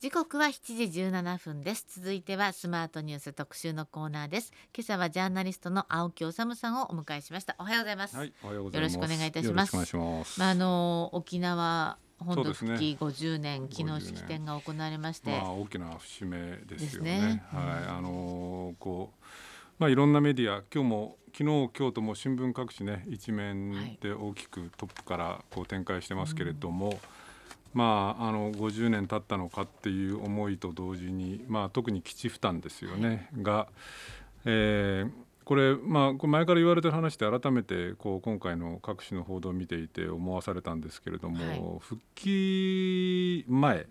時刻は7時17分です。続いてはスマートニュース特集のコーナーです。今朝はジャーナリストの青木治さんをお迎えしました。おはようございます、はい、おはようございます。よろしくお願いいたします。まああの沖縄本土復帰50年、ね、昨日式典が行われまして、まあ、大きな節目ですよね。ね。はい、あのー、こうまあいろんなメディア今日も昨日今日とも新聞各紙ね一面で大きくトップからこう展開してますけれども。はいまあ、あの50年経ったのかっていう思いと同時に、まあ、特に基地負担ですよね、はい、が、えー、これ,、まあ、これ前から言われてる話で改めてこう今回の各種の報道を見ていて思わされたんですけれども、はい、復帰前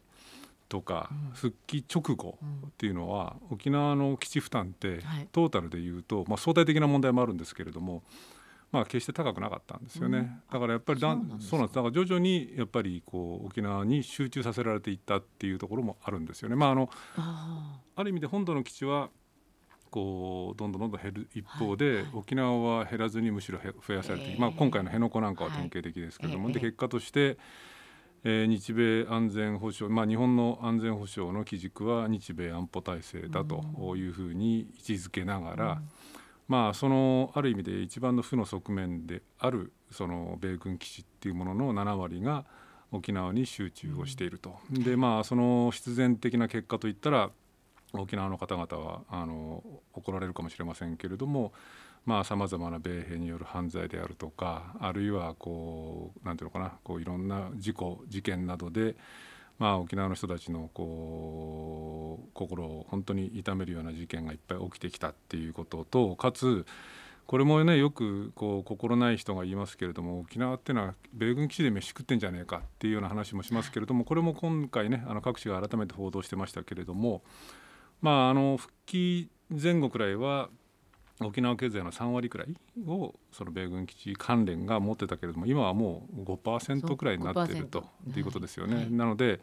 とか復帰直後っていうのは、沖縄の基地負担ってトータルでいうと、まあ、相対的な問題もあるんですけれどもまあ、決して高くなかったんですよね、うん、だからやっぱりだそうなんですだから徐々にやっぱりこう沖縄に集中させられていったっていうところもあるんですよね。まあ、あのある意味で本土の基地はこうどんどんどんどん減る一方で、はいはい、沖縄は減らずにむしろ増やされて、えー、まあ、今回の辺野古なんかは典型的ですけれども、はい、で結果として、えー、日米安全保障、まあ、日本の安全保障の基軸は日米安保体制だというふうに位置づけながら、うんまあ、そのある意味で一番の負の側面であるその米軍基地っていうものの7割が沖縄に集中をしていると。でまあその必然的な結果といったら沖縄の方々はあの怒られるかもしれませんけれどもさまざ、まな米兵による犯罪であるとかあるいはこうなんていうのかなこういろんな事故事件などでまあ、沖縄の人たちのこう心を本当に痛めるような事件がいっぱい起きてきたっていうこととかつこれもねよくこう心ない人が言いますけれども沖縄っていうのは米軍基地で飯食ってんじゃねえかっていうような話もしますけれどもこれも今回ねあの各地が改めて報道してましたけれどもまああの復帰前後くらいは沖縄経済の3割くらいをその米軍基地関連が持ってたけれども今はもう5%くらいになっているということですよね。はい、なので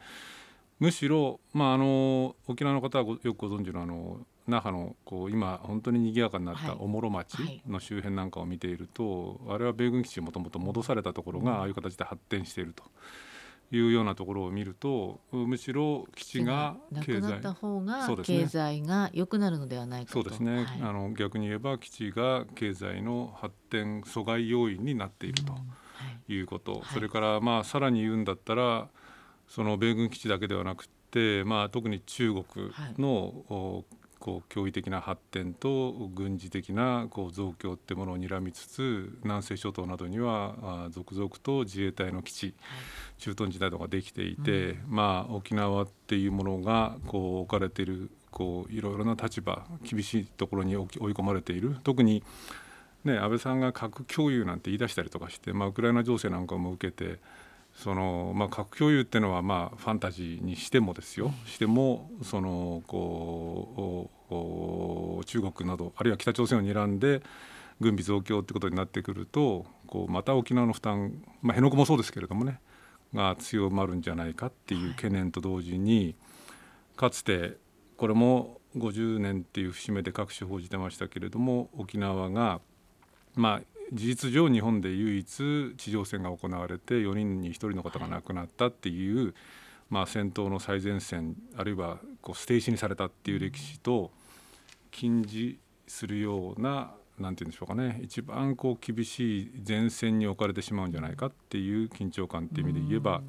むしろ、まあ、あの沖縄の方はよくご存知のあの那覇のこう今本当に賑やかになったおもろ町の周辺なんかを見ていると、はい、あれは米軍基地もともと戻されたところがああいう形で発展していると。いうようなところを見るとむしろ基地が経済な方が経済が良くなるのではないかそうですね、はい、あの逆に言えば基地が経済の発展阻害要因になっているとい。うこと、うんはい、それからまあさらに言うんだったらその米軍基地だけではなくて、まあ、特に中国の、こう驚異的な発展と軍事的なこう増強ってものを睨みつつ南西諸島などには続々と自衛隊の基地、駐屯地などができていて、うん、まあ、沖縄っていうものがこう置かれているこういろいろな立場厳しいところに追い込まれている。特に、ね、安倍さんが核共有なんて言い出したりとかして、まあ、ウクライナ情勢なんかも受けてその、まあ、核共有っていうのは、まあ、ファンタジーにしてもですよ、してもそのこう中国などあるいは北朝鮮を睨んで軍備増強ってことになってくるとこうまた沖縄の負担、まあ、辺野古もそうですけれどもねが強まるんじゃないかっていう懸念と同時に、かつてこれも50年っていう節目で各種報じてましたけれども沖縄がまあ事実上日本で唯一地上戦が行われて4人に1人の方が亡くなったっていう、まあ、戦闘の最前線あるいはこう捨て石にされたっていう歴史と禁じするような何て言うんでしょうかね一番こう厳しい前線に置かれてしまうんじゃないかっていう緊張感っていう意味で言えば、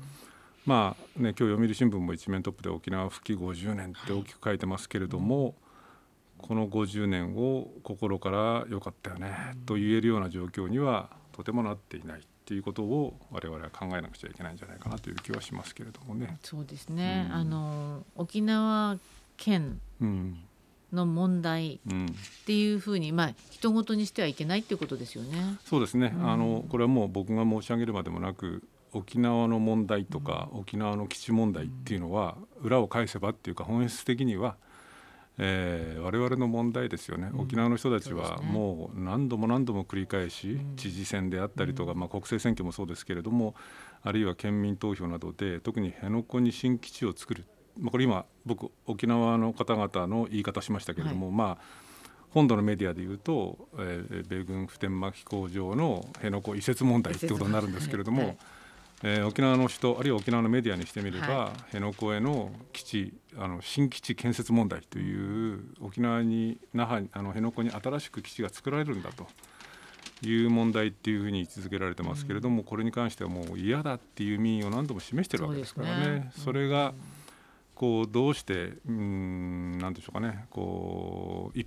まあね今日読売新聞も一面トップで沖縄復帰50年って大きく書いてますけれども、この50年を心から良かったよねと言えるような状況にはとてもなっていないっていうことを我々は考えなくちゃいけないんじゃないかなという気はしますけれどもね。そうですね、うん、あの沖縄県、うんの問題っていうふうに、まあ人事にしてはいけないっていうことですよね。そうですね。うん、あのこれはもう僕が申し上げるまでもなく。沖縄の問題とか、沖縄の基地問題っていうのは裏を返せばっていうか本質的には、えー、我々の問題ですよね、沖縄の人たちはもう何度も何度も繰り返し、知事選であったりとか、まあ、国政選挙もそうですけれどもあるいは県民投票などで特に辺野古に新基地を作る。まあ、これ今僕沖縄の方々の言い方しましたけれども、はい、まあ本土のメディアでいうと、えー、米軍普天間飛行場の辺野古移設問題ってことになるんですけれども、はい、えー、沖縄の人あるいは沖縄のメディアにしてみれば、はい、辺野古への基地あの新基地建設問題という沖縄に那覇あの辺野古に新しく基地が作られるんだと。いう問題っていうふうに位置づけられてますけれども、うん、これに関してはもう嫌だっていう民意を何度も示してるわけですからね。そね。それがこうどうしてうん何でしょうかね。こう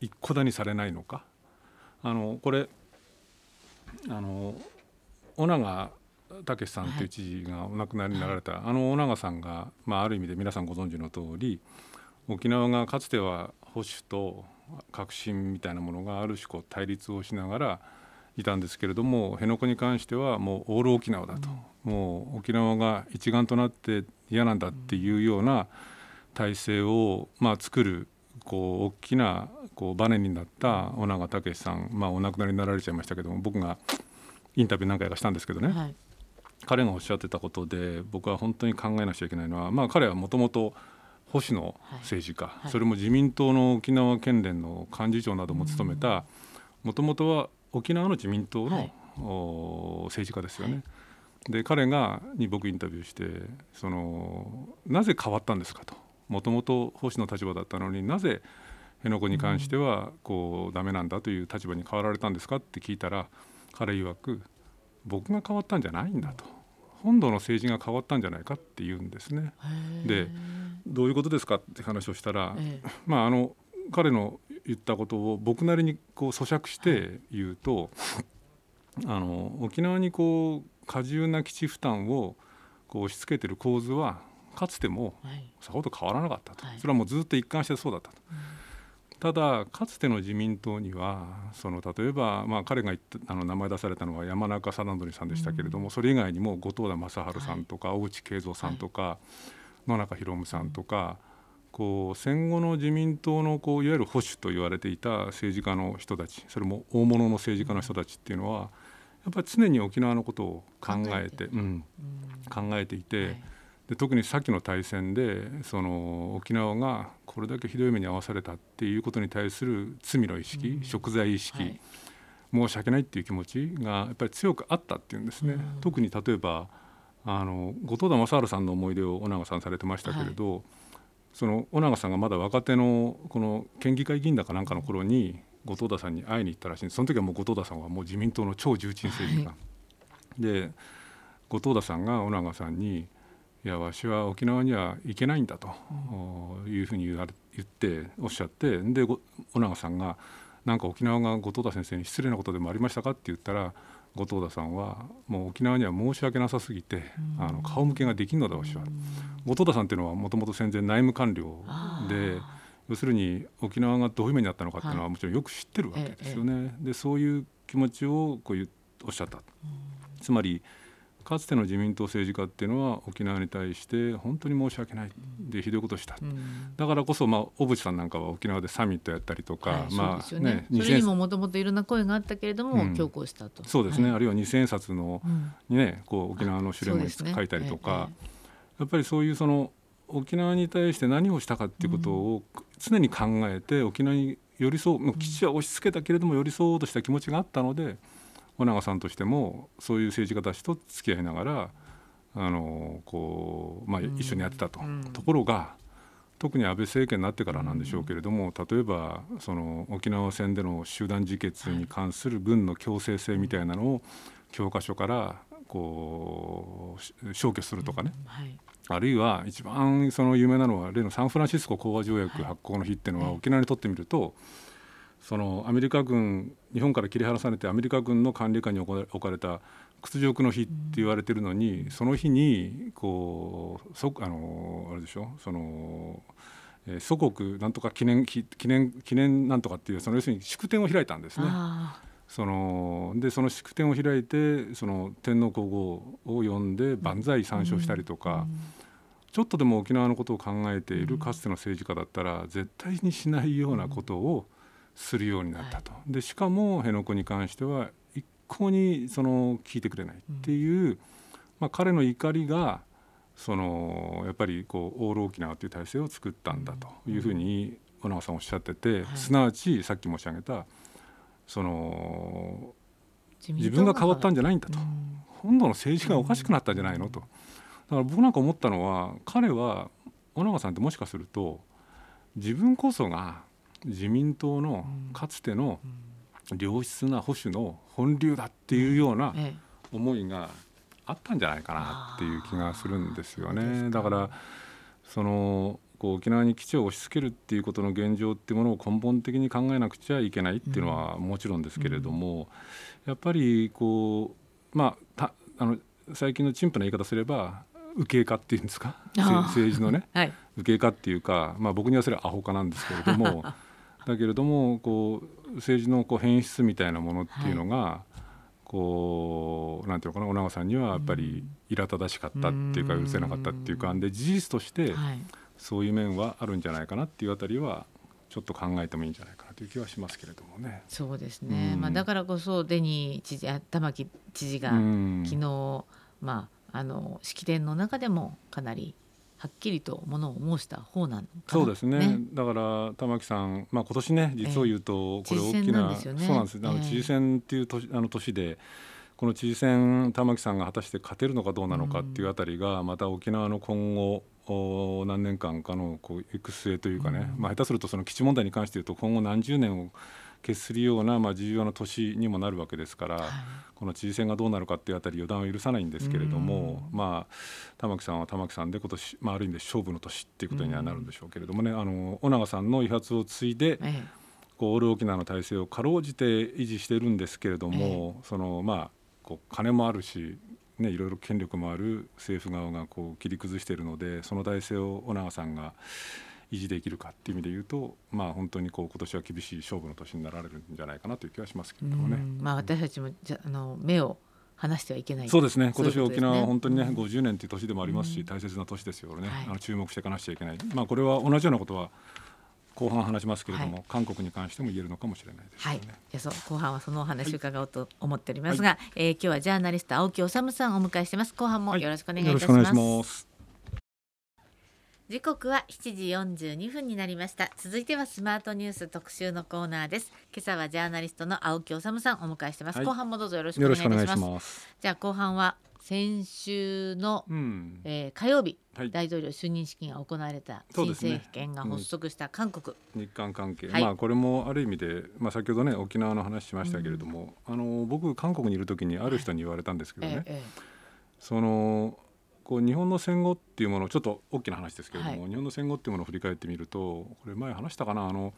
一個だにされないのか。あのこれあの尾長武さんという知事がお亡くなりになられた、はい、あの尾長さんが、まあ、ある意味で皆さんご存知の通り沖縄がかつては保守と革新みたいなものがある種こう対立をしながらいたんですけれども辺野古に関してはもうオール沖縄だと、うん、もう沖縄が一丸となって嫌なんだっていうような体制を、まあ、作るこう大きなこうバネになった尾長武さん、まあ、お亡くなりになられちゃいましたけども僕がインタビュー何回かしたんですけどね、はい、彼がおっしゃってたことで僕は本当に考えなくちゃいけないのは、まあ、彼はもともと保守の政治家、はい。はい、それも自民党の沖縄県連の幹事長なども務めたもともとは沖縄の自民党の、政治家ですよね。で彼がに僕インタビューしてそのなぜ変わったんですかと。もともと保守の立場だったのになぜ辺野古に関してはこうダメなんだという立場に変わられたんですかって聞いたら彼曰く僕が変わったんじゃないんだと本土の政治が変わったんじゃないかって言うんですね。でどういうことですかって話をしたら、まああの彼の言ったことを僕なりにこう咀嚼して言うと、あの沖縄にこう過重な基地負担をこう押し付けてる構図はかつてもさほど変わらなかったと、それはもうずっと一貫してそうだったと。ただかつての自民党にはその例えば、まあ、彼が言ったあの名前出されたのは山中貞則さんでしたけれども、うん、それ以外にも後藤田正治さんとか、はい、大内慶三さんとか、はい、野中博文さんとか、こう戦後の自民党のこういわゆる保守と言われていた政治家の人たちそれも大物の政治家の人たちっていうのはやっぱり常に沖縄のことを考えて、うん、考えていて。はい。で特に先の大戦でその沖縄がこれだけひどい目に遭わされたっていうことに対する罪の意識、うん、贖罪意識、はい、申し訳ないっていう気持ちがやっぱり強くあったっていうんですね。うん、特に例えばあの後藤田正治さんの思い出を尾長さんされてましたけれど、はい、その尾長さんがまだ若手のこの県議会議員だかなんかの頃に後藤田さんに会いに行ったらしいんです。その時はもう後藤田さんはもう自民党の超重鎮政治家、はい、で後藤田さんが尾長さんにいやわしは沖縄には行けないんだというふうに言われ言っておっしゃってで尾長さんが「なんか沖縄が後藤田先生に失礼なことでもありましたか?」って言ったら後藤田さんはもう沖縄には申し訳なさすぎて、あの顔向けができんのだわしは。後藤田さんっていうのはもともと戦前内務官僚で要するに沖縄がどういう目にあったのかっていうのはもちろんよく知ってるわけですよね。でそういう気持ちをこうおっしゃった。つまりかつての自民党政治家っていうのは沖縄に対して本当に申し訳ないでひどいことした、うん、だからこそ、まあ、小渕さんなんかは沖縄でサミットやったりとか、はい、まあね、それにももともといろんな声があったけれども、うん、強行したと。そうですね、はい、あるいは2000円札の、ね、こう沖縄の主連も書いたりとか、ねやっぱりそういうその沖縄に対して何をしたかっていうことを常に考えて沖縄に寄り添う基地は押し付けたけれども寄り添おうとした気持ちがあったので。尾長さんとしてもそういう政治家たちと付き合いながらあのこう、まあ、一緒にやってたと、うん、ところが特に安倍政権になってからなんでしょうけれども、例えばその沖縄戦での集団自決に関する軍の強制性みたいなのを教科書からこう消去するとかね、うん。はい、あるいは一番その有名なのは例のサンフランシスコ講和条約発行の日っていうのは沖縄にとってみると、そのアメリカ軍日本から切り離されてアメリカ軍の管理下に置かれた屈辱の日って言われてるのに、その日にこうそあのあれでしょ？その、えー、祖国なんとか記念記念記念なんとかっていうその要するに祝典を開いたんですね。そのでその祝典を開いてその天皇皇后を呼んで万歳参照したりとか。ちょっとでも沖縄のことを考えているかつての政治家だったら絶対にしないようなことをするようになったと。でしかも辺野古に関しては一向にその聞いてくれないっていう、うん、まあ、彼の怒りがそのやっぱりこうオール沖縄という体制を作ったんだというふうに小長さんおっしゃってて、すなわちさっき申し上げたその自分が変わったんじゃないんだと、本土の政治がおかしくなったんじゃないのと。だから僕なんか思ったのは彼は尾長さんってもしかすると自分こそが自民党のかつての良質な保守の本流だっていうような思いがあったんじゃないかなっていう気がするんですよね。だからそのこう沖縄に基地を押し付けるっていうことの現状っていうものを根本的に考えなくちゃいけないっていうのはもちろんですけれども、やっぱりこうまああの最近の陳腐な言い方すれば右傾化っていうんですか？政治のね、はい、右傾化っていうか、まあ、僕にはそれはアホ化なんですけれども だけれどもこう政治のこう変質みたいなものっていうのが、はい、こうなんていうのかな尾長さんにはやっぱり苛立たしかったっていうか許せなかったっていうかで事実として、はい。そういう面はあるんじゃないかなっていうあたりはちょっと考えてもいいんじゃないかなという気はしますけれどもね。そうですね。うん、まあだからこそデニー知事玉城知事が昨日、まああの式典の中でもかなりはっきりとものを申した方なのそうですね、ね、だから玉木さん、まあ、今年ね実を言うとこれ大きな、ね、そうなんです。あの知事選っていう年あの年でこの知事選玉木さんが果たして勝てるのかどうなのかっていうあたりがまた沖縄の今後何年間かのこう育成というかね、うん、まあ、下手するとその基地問題に関して言うと今後何十年を決するようなまあ重要な年にもなるわけですから、はい、この知事選がどうなるかっていうあたり予断を許さないんですけれども、うん、まあ玉木さんは玉木さんで今年、まあ、ある意味で勝負の年っていうことにはなるんでしょうけれどもね、うん、あの尾長さんの遺髪を継いで、ええ、こうオール沖縄の体制をかろうじて維持しているんですけれども、え、そのまあこう金もあるしね、いろいろ権力もある政府側がこう切り崩しているのでその体制を尾長さんが維持できるかっていう意味で言うと、まあ、本当にこう今年は厳しい勝負の年になられるんじゃないかなという気はしますけれどもね。まあ、私たちもじゃあの目を離してはいけないそうですね。今年は沖縄は本当にね、うん、50年という年でもありますし、大切な年ですよね、はい、あの注目していかなくちゃいけない、まあ、これは同じようなことは後半話しますけれども、はい、韓国に関しても言えるのかもしれないです、ね、はい、じゃそう後半はそのお話を伺おうと思っておりますが、はい、えー、今日はジャーナリスト青木治さんをお迎えしてます。後半もよろしくお願いいたします、時刻は7時42分になりました。続いてはスマートニュース特集のコーナーです。今朝はジャーナリストの青木治さんお迎えしてます、後半もどうぞよろしくお願いします。じゃあ後半は先週の、うん、えー、火曜日、はい、大統領就任式が行われた新政権が発足した韓国、ねうん、日韓関係、はい、まあこれもある意味で、まあ、先ほどね沖縄の話しましたけれども、うん、あの僕韓国にいる時にある人に言われたんですけどね、ええ、そのこう日本の戦後っていうものちょっと大きな話ですけれども、はい、日本の戦後っていうものを振り返ってみるとこれ前話したかなあの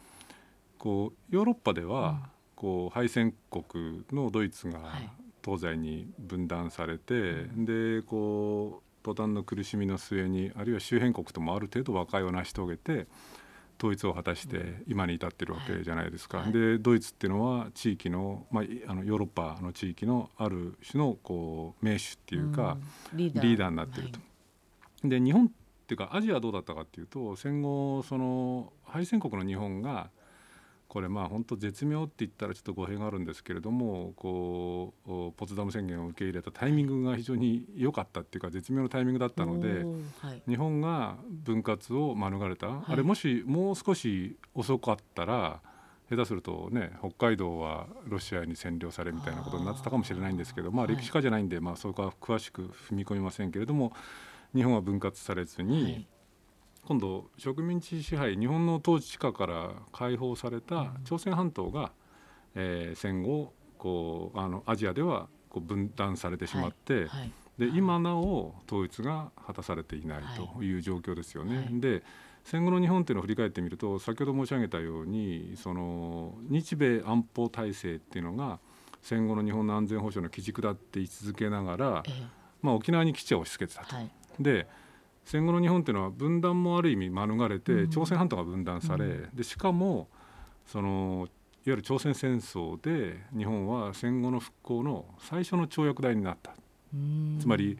こうヨーロッパでは、こう敗戦国のドイツが、東西に分断されて、うん、でこう途端の苦しみの末にあるいは周辺国ともある程度和解を成し遂げて統一を果たして今に至ってるわけじゃないですか。はい、でドイツっていうのは地域の,、まあ、あのヨーロッパの地域のある種のこう名手っていうか、うん、リーダーになってると。はい、で日本っていうかアジアはどうだったかっていうと戦後その敗戦国の日本がこれまあ本当絶妙って言ったらちょっと語弊があるんですけれどもこうポツダム宣言を受け入れたタイミングが非常に良かったっていうか絶妙なタイミングだったので、はい、日本が分割を免れた、はい、あれもしもう少し遅かったら下手するとね北海道はロシアに占領されみたいなことになってたかもしれないんですけどまあ歴史家じゃないんで、まあ、そこは詳しく踏み込みませんけれども日本は分割されずに、今度植民地支配日本の統治下から解放された朝鮮半島が、えー、戦後こうあのアジアではこう分断されてしまって、はい。はい、で今なお統一が果たされていないという状況ですよね。はい、で戦後の日本っていうのを振り返ってみると先ほど申し上げたようにその日米安保体制っていうのが戦後の日本の安全保障の基軸だって位置づけながら、えまあ、沖縄に基地を押し付けてたと。で戦後の日本っていうのは分断もある意味免れて朝鮮半島が分断され、でしかもそのいわゆる朝鮮戦争で日本は戦後の復興の最初の跳躍台になった。つまり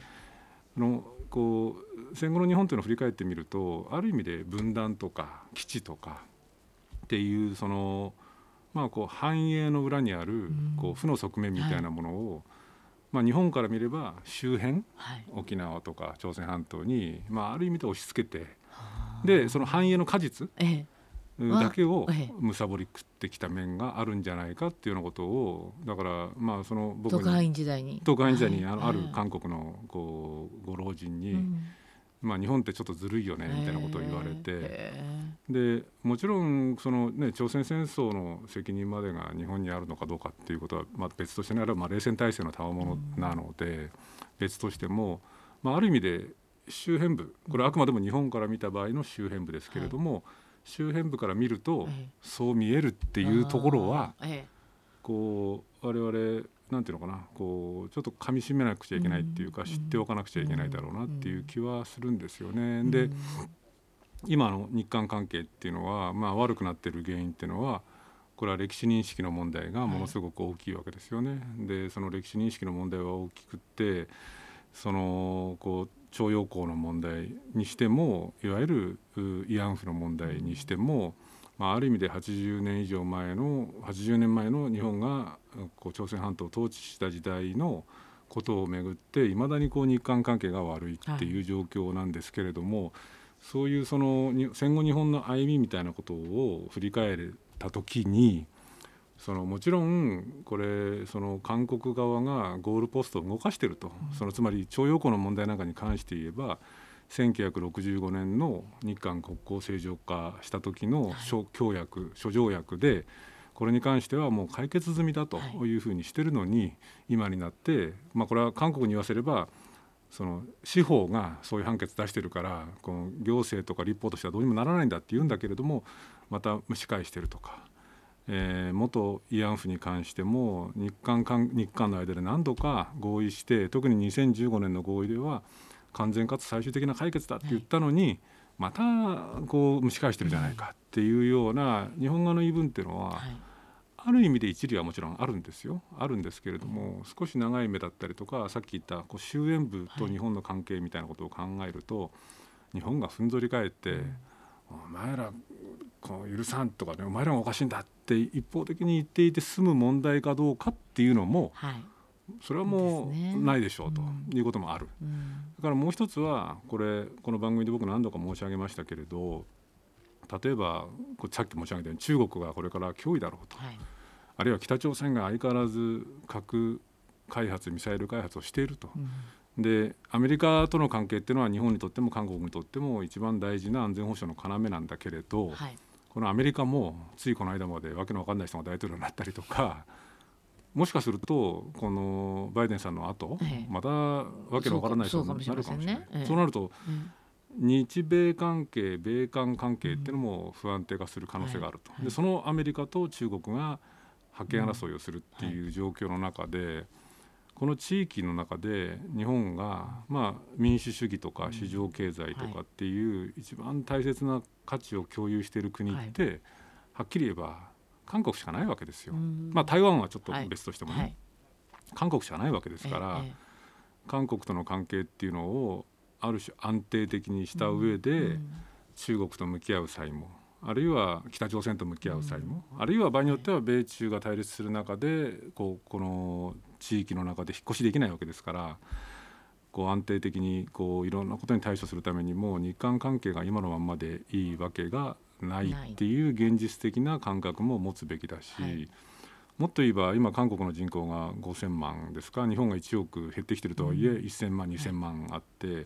のこう戦後の日本というのを振り返ってみるとある意味で分断とか基地とかっていうそのまあこう繁栄の裏にあるこう負の側面みたいなものを、まあ、日本から見れば周辺、はい、沖縄とか朝鮮半島に、まあ、ある意味で押し付けてでその繁栄の果実、ええ、だけをむさぼり食ってきた面があるんじゃないかっていうようなことをだからまあその僕に特派員時代に。特派員時代にあの、ある韓国のこうご老人に、まあ、日本ってちょっとずるいよねみたいなことを言われて。でもちろんその、ね、朝鮮戦争の責任までが日本にあるのかどうかっていうことは、まあ、別としてねあれはまあ冷戦体制の賜物なので、別としても、まあ、ある意味で周辺部これはあくまでも日本から見た場合の周辺部ですけれども、はい周辺部から見るとそう見えるっていうところはこう我々なんていうのかなこうちょっとかみしめなくちゃいけないっていうか知っておかなくちゃいけないだろうなっていう気はするんですよね。で今の日韓関係っていうのは、まあ、悪くなってる原因っていうのはこれは歴史認識の問題がものすごく大きいわけですよね。でその歴史認識の問題は大きくってそのこう徴用工の問題にしてもいわゆる慰安婦の問題にしても、まあ、ある意味で80年以上前の80年前の日本がこう朝鮮半島を統治した時代のことをめぐっていまだにこう日韓関係が悪いっていう状況なんですけれども、はい、そういうその戦後日本の歩みみたいなことを振り返った時にそのもちろんこれその韓国側がゴールポストを動かしていると、そのつまり徴用工の問題なんかに関して言えば1965年の日韓国交正常化した時の諸協約諸条約でこれに関してはもう解決済みだとい。うふうにしてるのに、今になって、まあ、これは韓国に言わせればその司法がそういう判決出してるからこの行政とか立法としてはどうにもならないんだって言うんだけれどもまた蒸し返してるとか。えー、元慰安婦に関しても日韓日韓の間で何度か合意して特に2015年の合意では完全かつ最終的な解決だって言ったのに、はい、またこう蒸し返してるじゃないかっていうような日本側の言い分っていうのは、はい、ある意味で一理はもちろんあるんですよ。あるんですけれども少し長い目だったりとかさっき言ったこう終焉部と日本の関係みたいなことを考えると、はい、日本がふんぞり返って、うん。お前らこう許さんとかねお前らがおかしいんだって一方的に言っていて済む問題かどうかっていうのも、はい、それはもうないでしょうということもある、うん、だからもう一つはこれこの番組で僕何度か申し上げましたけれど例えばさっき申し上げたように中国がこれから脅威だろうと、はい、あるいは北朝鮮が相変わらず核開発ミサイル開発をしていると、うん。でアメリカとの関係っていうのは日本にとっても韓国にとっても一番大事な安全保障の要なんだけれど、はい、このアメリカもついこの間までわけのわかんない人が大統領になったりとかもしかするとこのバイデンさんの後、ええ、またわけのわからない人になるかもしれない。そう、ね,、なると、日米関係米韓関係っていうのも不安定化する可能性があると、でそのアメリカと中国が覇権争いをするっていう状況の中で、この地域の中で日本が、まあ、民主主義とか市場経済とかっていう一番大切な価値を共有している国って、はっきり言えば韓国しかないわけですよ。まあ、台湾はちょっと別としてもね、韓国しかないわけですから、韓国との関係っていうのをある種安定的にした上で、中国と向き合う際もあるいは北朝鮮と向き合う際も、あるいは場合によっては米中が対立する中でこうこの地域の中で引っ越しできないわけですからこう安定的にこういろんなことに対処するためにも日韓関係が今のままでいいわけがないっていう現実的な感覚も持つべきだし、はい、もっと言えば今韓国の人口が5,000万ですか日本が1億減ってきてるとはいえ、1,000万2,000万あって。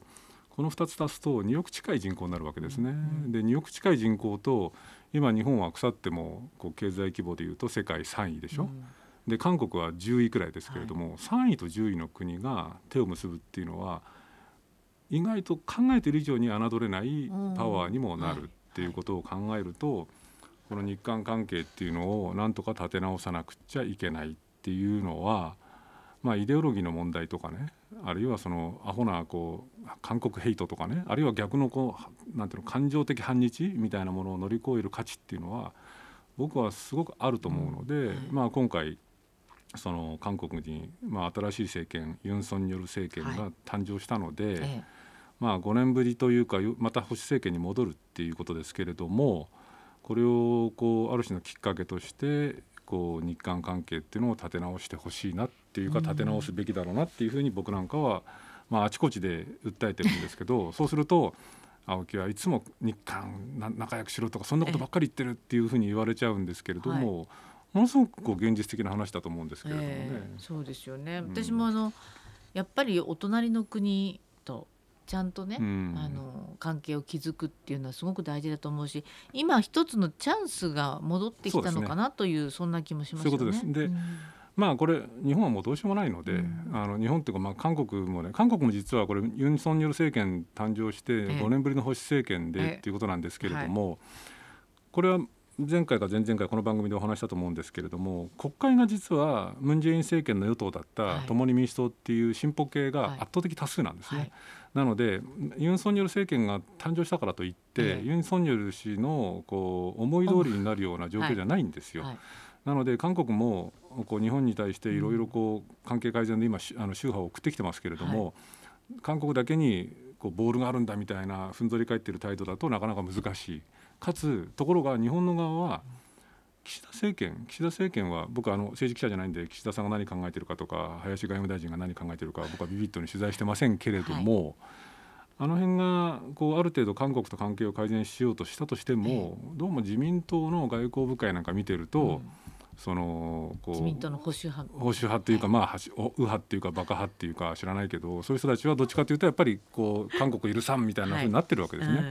この2つ足すと2億近い人口になるわけですね。で2億近い人口と今日本は腐ってもこう経済規模でいうと世界3位でしょ。うんで韓国は10位くらいですけれども、はい、3位と10位の国が手を結ぶっていうのは意外と考えている以上に侮れないパワーにもなるっていうことを考えると、この日韓関係っていうのをなんとか立て直さなくちゃいけないっていうのは、まあ、イデオロギーの問題とかねあるいはそのアホなこう韓国ヘイトとかねあるいは逆のこうなんていうの感情的反日みたいなものを乗り越える価値っていうのは僕はすごくあると思うので、まあ、今回その韓国に、まあ、新しい政権ユン・ソンによる政権が誕生したので、はい、まあ、5年ぶりというかまた保守政権に戻るっていうことですけれどもこれをこうある種のきっかけとしてこう日韓関係っていうのを立て直してほしいなっていうか立て直すべきだろうなっていうふうに僕なんかは、まあ、あちこちで訴えてるんですけどそうすると青木はいつも日韓仲良くしろとかそんなことばっかり言ってるっていうふうに言われちゃうんですけれども、はい、ものすごくこう現実的な話だと思うんですけれどもね。えー、そうですよね、私もあのやっぱりお隣の国とちゃんとね、うん、あの関係を築くっていうのはすごく大事だと思うし今一つのチャンスが戻ってきたのかなというそんな気もしますよね。そういうことです。で、うん。まあこれ日本はもうどうしようもないので、うん、あの日本っていうかまあ韓国もね韓国も実はこれユン・ソンニョル政権誕生して5年ぶりの保守政権でっていうことなんですけれども、これは前回か前々回この番組でお話したと思うんですけれども国会が実はムン・ジェイン政権の与党だった共に民主党っていう進歩系が圧倒的多数なんですね。はい。はいなのでユン・ソンニョル政権が誕生したからといって、ユン・ソンニョル氏のこう思い通りになるような状況じゃないんですよ。はい。なので韓国もこう日本に対していろいろこう関係改善で今あの宗派を送ってきてますけれども、はい、韓国だけにこうボールがあるんだみたいなふんぞり返っている態度だとなかなか難しいかつところが日本の側は岸田政権岸田政権は僕はあの政治記者じゃないんで岸田さんが何考えてるかとか林外務大臣が何考えてるか僕はビビットに取材してませんけれども、はい。あの辺がこうある程度韓国と関係を改善しようとしたとしても、どうも自民党の外交部会なんか見てると、そのこう自民党の保守派。保守派っていうか、まあ右派っていうかバカ派っていうか知らないけどそういう人たちはどっちかというとやっぱりこう韓国許さんみたいなふうになってるわけですね。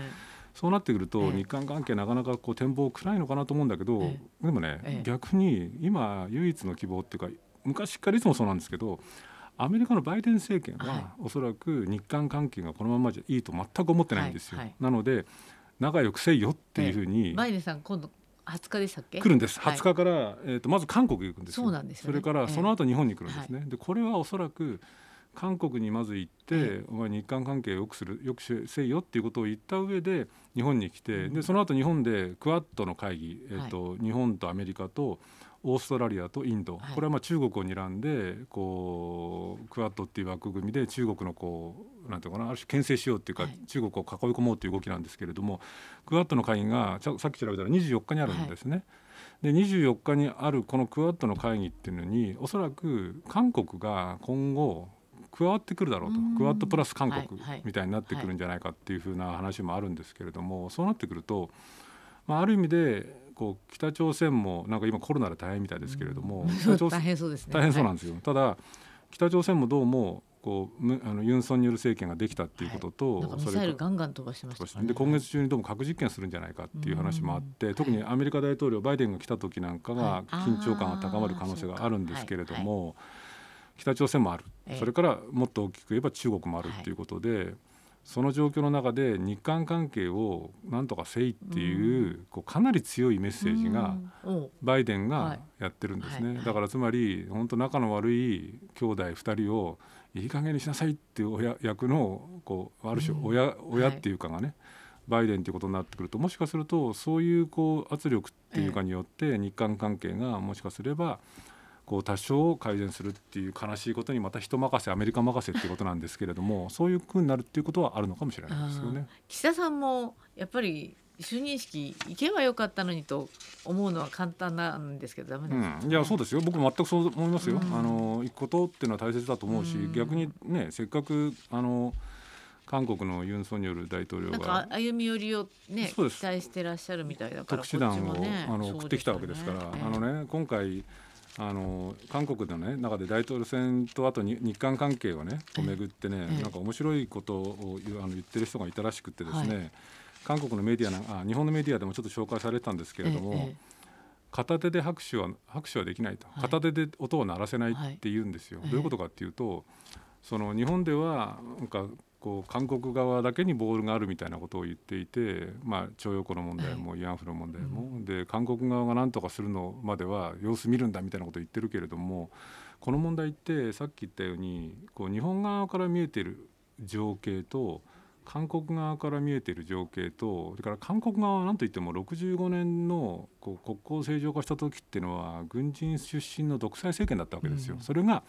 そうなってくると日韓関係なかなかこう展望暗いのかなと思うんだけど、でもね、逆に今唯一の希望っていうか昔からいつもそうなんですけどアメリカのバイデン政権はおそらく日韓関係がこのままじゃいいと全く思ってないんですよ。なので仲良くせいよっていうふうに、バイデンさん今度20日でしたっけ？来るんです、20日から、はい、えーと、まず韓国行くんですそうなんです、ね、それからその後日本に来るんですね、えー、でこれはおそらく韓国にまず行って、えー、お前日韓関係をよくするよくせいよっていうことを言った上で日本に来て、うん、でその後日本でクアッドの会議、えーと、はい、日本とアメリカとオーストラリアとインド、はい、これはまあ中国を睨んでこうクアッドっていう枠組みで中国のこうなんていうかなある種牽制しようっていうか、はい、中国を囲い込もうという動きなんですけれどもクアッドの会議がさっき調べたら24日にあるんですね。で24日にあるこのクアッドの会議っていうのにおそらく韓国が今後加わってくるだろうと。クアッドプラス韓国みたいになってくるんじゃないかっていうふうな話もあるんですけれどもそうなってくると、まあ、ある意味でこう北朝鮮もなんか今コロナで大変みたいですけれども、大変そうですね。大変そうなんですよ、はい、ただ北朝鮮もどうもこうあのユン・ソンによる政権ができたっていうことと、はい、ミサイルガンガン飛ばしてました、ね、で今月中にどうも核実験するんじゃないかっていう話もあって、特にアメリカ大統領バイデンが来た時なんかが緊張感が高まる可能性があるんですけれども、北朝鮮もある、それからもっと大きく言えば中国もあるっていうことで。その状況の中で日韓関係をなんとかせいっていう,、こうかなり強いメッセージがバイデンがやってるんですね、だからつまり本当仲の悪い兄弟2人をいい加減にしなさいっていう親役のこうある種親,、親っていうかがね、バイデンということになってくるともしかするとそういうこう圧力っていうかによって日韓関係がもしかすればこう多少改善するっていう悲しいことにまた人任せアメリカ任せっていうことなんですけれどもそういうふうになるっていうことはあるのかもしれないですよね。岸田さんもやっぱり就任式行けばよかったのにと思うのは簡単なんですけどダメです、ね、うん、いやそうですよ。僕全くそう思いますよ、うん、あの行くことっていうのは大切だと思うし、うん、逆にねせっかくあの韓国のユン・ソンニョル大統領が歩み寄りをね期待してらっしゃるみたいだから特使団を、ね、あの送ってきたわけですから、えー、あのね今回あの韓国の、ね、中で大統領選とあと日韓関係をねをめぐってね、ええ、なんか面白いことをあの言ってる人がいたらしくてですね、はい、韓国のメディアなあ日本のメディアでもちょっと紹介されてたんですけれども、え、片手で拍手は拍手はできないと、はい、片手で音を鳴らせないって言うんですよ。はい、どういうことかっていうとその日本ではなんかこう韓国側だけにボールがあるみたいなことを言っていて、まあ、徴用工の問題も慰安婦の問題も、はい、で韓国側が何とかするのまでは様子見るんだみたいなことを言ってるけれどもこの問題ってさっき言ったようにこう日本側から見えてる情景と韓国側から見えている情景とそれから韓国側は何といっても65年のこう国交正常化した時っていうのは軍人出身の独裁政権だったわけですよ。うん、それが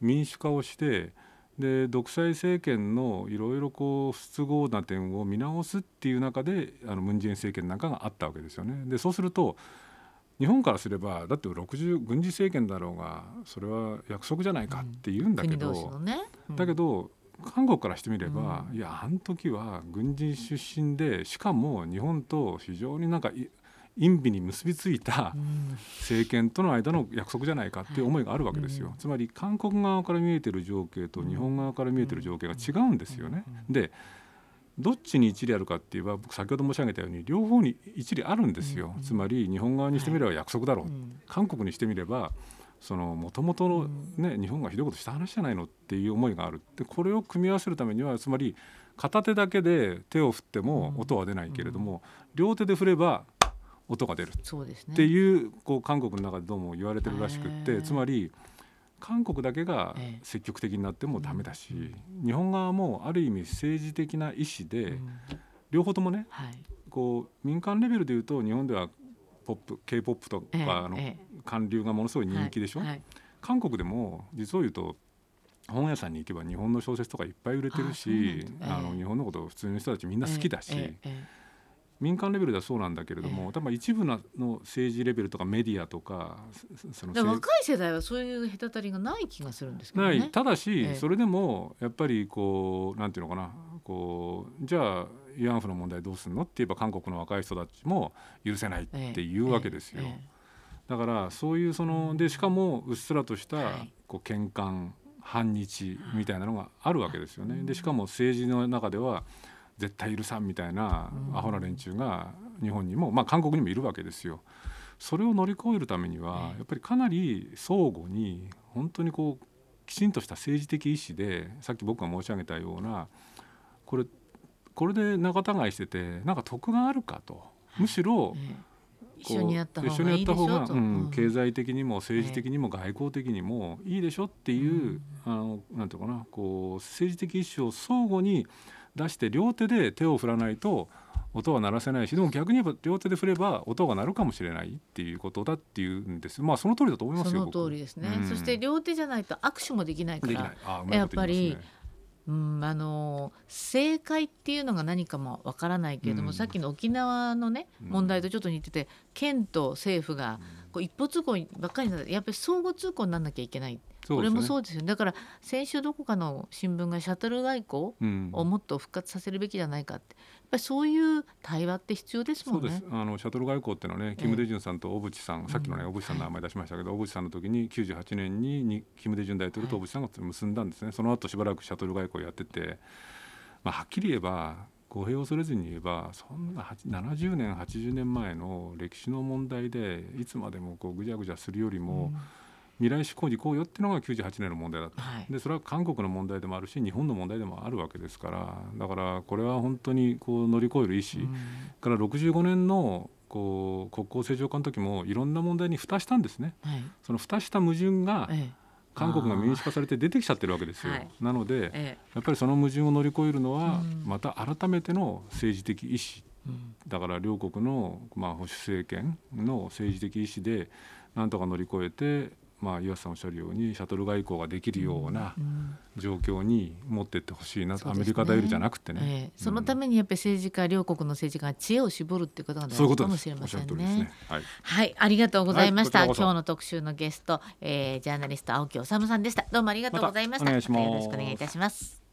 民主化をしてで独裁政権のいろいろこう不都合な点を見直すっていう中であのムン・ジェイン政権なんかがあったわけですよね。でそうすると日本からすればだって60軍事政権だろうがそれは約束じゃないかって言うんだけど、うんね。うん、だけど韓国からしてみれば、うん、いやあの時は軍人出身でしかも日本と非常になんか陰微に結びついた政権との間の約束じゃないかっていう思いがあるわけですよ、つまり韓国側から見えてる情景と日本側から見えてる情景が違うんですよね。でどっちに一理あるかって言えば僕先ほど申し上げたように両方に一理あるんですよ、つまり日本側にしてみれば約束だろう、韓国にしてみればそのもともとの、ね、日本がひどいことした話じゃないのっていう思いがあるでこれを組み合わせるためにはつまり片手だけで手を振っても音は出ないけれども、両手で振れば音が出る。っていうこう韓国の中でどうも言われてるらしくってつまり韓国だけが積極的になってもダメだし日本側もある意味政治的な意思で両方ともねこう民間レベルでいうと日本ではポップ k p o p とかの韓流がものすごい人気でしょ。韓国でも実を言うと本屋さんに行けば日本の小説とかいっぱい売れてるしあの日本のこと普通の人たちみんな好きだし。民間レベルではそうなんだけれども、ええ、多分一部の政治レベルとかメディアとかその若い世代はそういう隔たりがない気がするんですけど、ね、ない。ただし、え、それでもやっぱりこうなんていうのかな。こうじゃあ慰安婦の問題どうするのって言えば韓国の若い人たちも許せないっていうわけですよ。だからそういうそのでしかもうっすらとしたこう喧嘩反日みたいなのがあるわけですよね。でしかも政治の中では絶対許さんみたいなアホな連中が日本にも、まあ、韓国にもいるわけですよ。それを乗り越えるためにはやっぱりかなり相互に本当にこうきちんとした政治的意思でさっき僕が申し上げたようなこれこれで仲違いしててなんか得があるかと。むしろ、一緒にやった方がうん、経済的にも政治的にも外交的にもいいでしょっていう、あのなんていうかなこう政治的意思を相互に出して両手で手を振らないと音は鳴らせないしでも逆に言えば両手で振れば音が鳴るかもしれないっていうことだっていうんです。まあその通りだと思いますよその通りですね、うん、そして両手じゃないと握手もできないから、やっぱりうん、あの正解っていうのが何かもわからないけれども、うん、さっきの沖縄のね問題とちょっと似てて県と政府がこう一方通行ばっかりになやっぱり相互通行にならなきゃいけない。これもそうですよ。だから先週どこかの新聞がシャトル外交をもっと復活させるべきじゃないかって、やっぱりそういう対話って必要ですもんね。あのシャトル外交っていうのはね、キム・デジュンさんと小渕さん、さっきのね小渕さんの名前出しましたけど、小渕さんの時に98年ににキム・デジュン大統領と小渕さんが結んだんですね。その後しばらくシャトル外交やってて、まあはっきり言えば語弊を恐れずに言えばそんな70年80年前の歴史の問題でいつまでもこうぐじゃぐじゃするよりも、うん。未来志向にこうよっていうのが98年の問題だった、はい、でそれは韓国の問題でもあるし日本の問題でもあるわけですからだからこれは本当にこう乗り越える意思、うん、から65年のこう国交正常化の時もいろんな問題に蓋したんですね、はい、その蓋した矛盾が、韓国が民主化されて出てきちゃってるわけですよ。なので、ええ、やっぱりその矛盾を乗り越えるのは、また改めての政治的意思、うん、だから両国の、まあ、保守政権の政治的意思でなんとか乗り越えてまあ、岩瀬さんおっしゃるようにシャトル外交ができるような状況に持っていってほしいなと、うん、アメリカ頼りじゃなくてね、えー、そのためにやっぱり政治家両国の政治家が知恵を絞るっていうことが大事かもしれませんね。ね。はい、はい、ありがとうございました、はい、今日の特集のゲスト、えー、ジャーナリスト青木治さんでした。どうもありがとうございました、ま、よろしくお願いいたします。